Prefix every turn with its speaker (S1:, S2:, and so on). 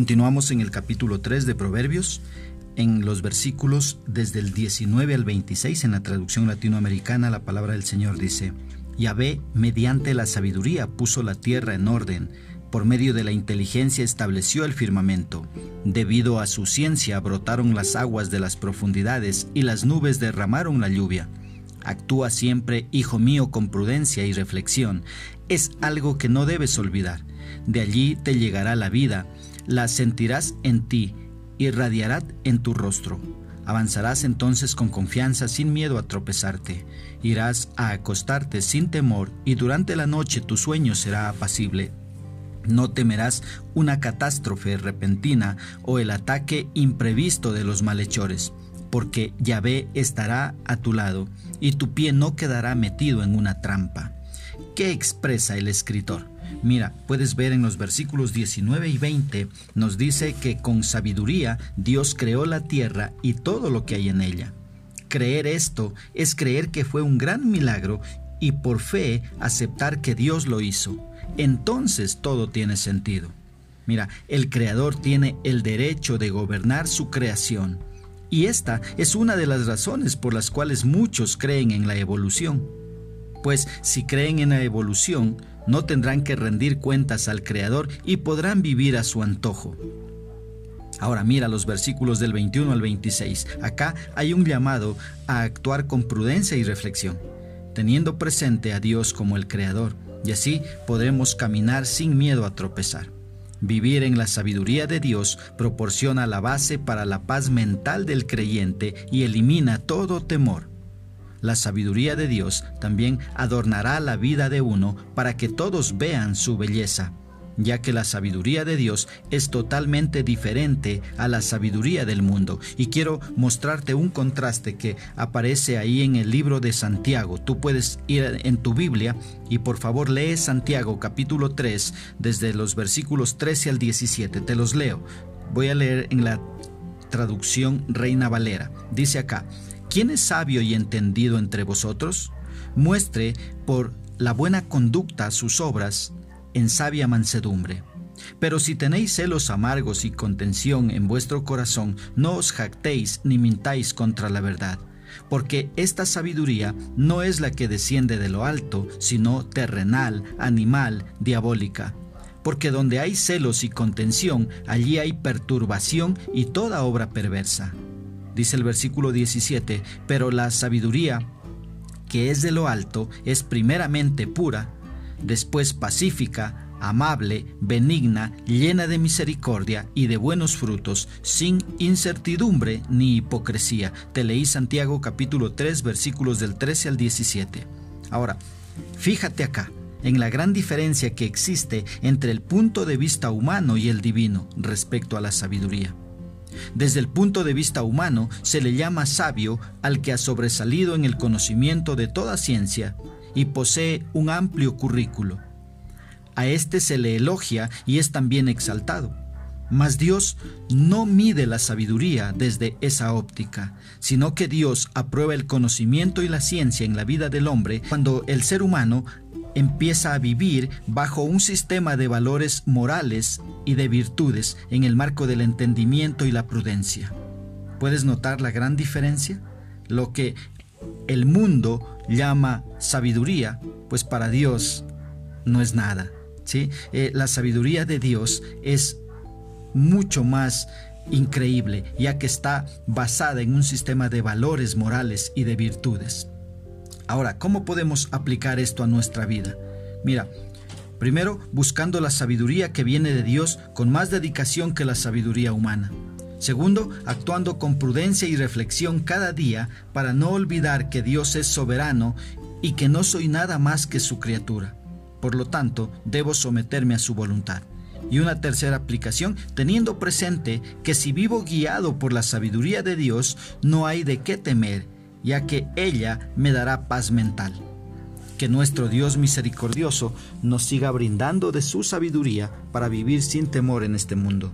S1: Continuamos en el capítulo 3 de Proverbios, en los versículos desde el 19 al 26 en la traducción latinoamericana la palabra del Señor dice, Yahvé mediante la sabiduría puso la tierra en orden, por medio de la inteligencia estableció el firmamento. Debido a su ciencia brotaron las aguas de las profundidades y las nubes derramaron la lluvia. Actúa siempre, hijo mío, con prudencia y reflexión. Es algo que no debes olvidar. De allí te llegará la vida, la sentirás en ti, irradiará en tu rostro. Avanzarás entonces con confianza sin miedo a tropezarte. Irás a acostarte sin temor y durante la noche tu sueño será apacible. No temerás una catástrofe repentina o el ataque imprevisto de los malhechores, porque Yahvé estará a tu lado y tu pie no quedará metido en una trampa. ¿Qué expresa el escritor? Mira, puedes ver en los versículos 19 y 20, nos dice que con sabiduría Dios creó la tierra y todo lo que hay en ella. Creer esto es creer que fue un gran milagro y por fe aceptar que Dios lo hizo entonces todo tiene sentido. Mira, el Creador tiene el derecho de gobernar su creación. Y esta es una de las razones por las cuales muchos creen en la evolución. Pues si creen en la evolución, no tendrán que rendir cuentas al Creador y podrán vivir a su antojo. Ahora mira los versículos del 21 al 26. Acá hay un llamado a actuar con prudencia y reflexión, teniendo presente a Dios como el Creador y así podremos caminar sin miedo a tropezar. Vivir en la sabiduría de Dios proporciona la base para la paz mental del creyente y elimina todo temor. La sabiduría de Dios también adornará la vida de uno para que todos vean su belleza ya que la sabiduría de Dios es totalmente diferente a la sabiduría del mundo. Y quiero mostrarte un contraste que aparece ahí en el libro de Santiago. Tú puedes ir en tu Biblia y por favor lee Santiago capítulo 3 desde los versículos 13 al 17. Te los leo. Voy a leer en la traducción Reina Valera. Dice acá, ¿quién es sabio y entendido entre vosotros? Muestre por la buena conducta sus obras en sabia mansedumbre. Pero si tenéis celos amargos y contención en vuestro corazón, no os jactéis ni mintáis contra la verdad, porque esta sabiduría no es la que desciende de lo alto, sino terrenal, animal, diabólica. Porque donde hay celos y contención, allí hay perturbación y toda obra perversa. Dice el versículo 17, pero la sabiduría que es de lo alto es primeramente pura, después pacífica, amable, benigna, llena de misericordia y de buenos frutos, sin incertidumbre ni hipocresía. Te leí Santiago capítulo 3 versículos del 13 al 17. Ahora, fíjate acá en la gran diferencia que existe entre el punto de vista humano y el divino respecto a la sabiduría. Desde el punto de vista humano se le llama sabio al que ha sobresalido en el conocimiento de toda ciencia y posee un amplio currículo. A este se le elogia y es también exaltado. Mas Dios no mide la sabiduría desde esa óptica, sino que Dios aprueba el conocimiento y la ciencia en la vida del hombre cuando el ser humano empieza a vivir bajo un sistema de valores morales y de virtudes en el marco del entendimiento y la prudencia. ¿Puedes notar la gran diferencia? Lo que el mundo llama sabiduría, pues para Dios no es nada. ¿sí? Eh, la sabiduría de Dios es mucho más increíble, ya que está basada en un sistema de valores morales y de virtudes. Ahora, ¿cómo podemos aplicar esto a nuestra vida? Mira, primero buscando la sabiduría que viene de Dios con más dedicación que la sabiduría humana. Segundo, actuando con prudencia y reflexión cada día para no olvidar que Dios es soberano y que no soy nada más que su criatura. Por lo tanto, debo someterme a su voluntad. Y una tercera aplicación, teniendo presente que si vivo guiado por la sabiduría de Dios, no hay de qué temer, ya que ella me dará paz mental. Que nuestro Dios misericordioso nos siga brindando de su sabiduría para vivir sin temor en este mundo.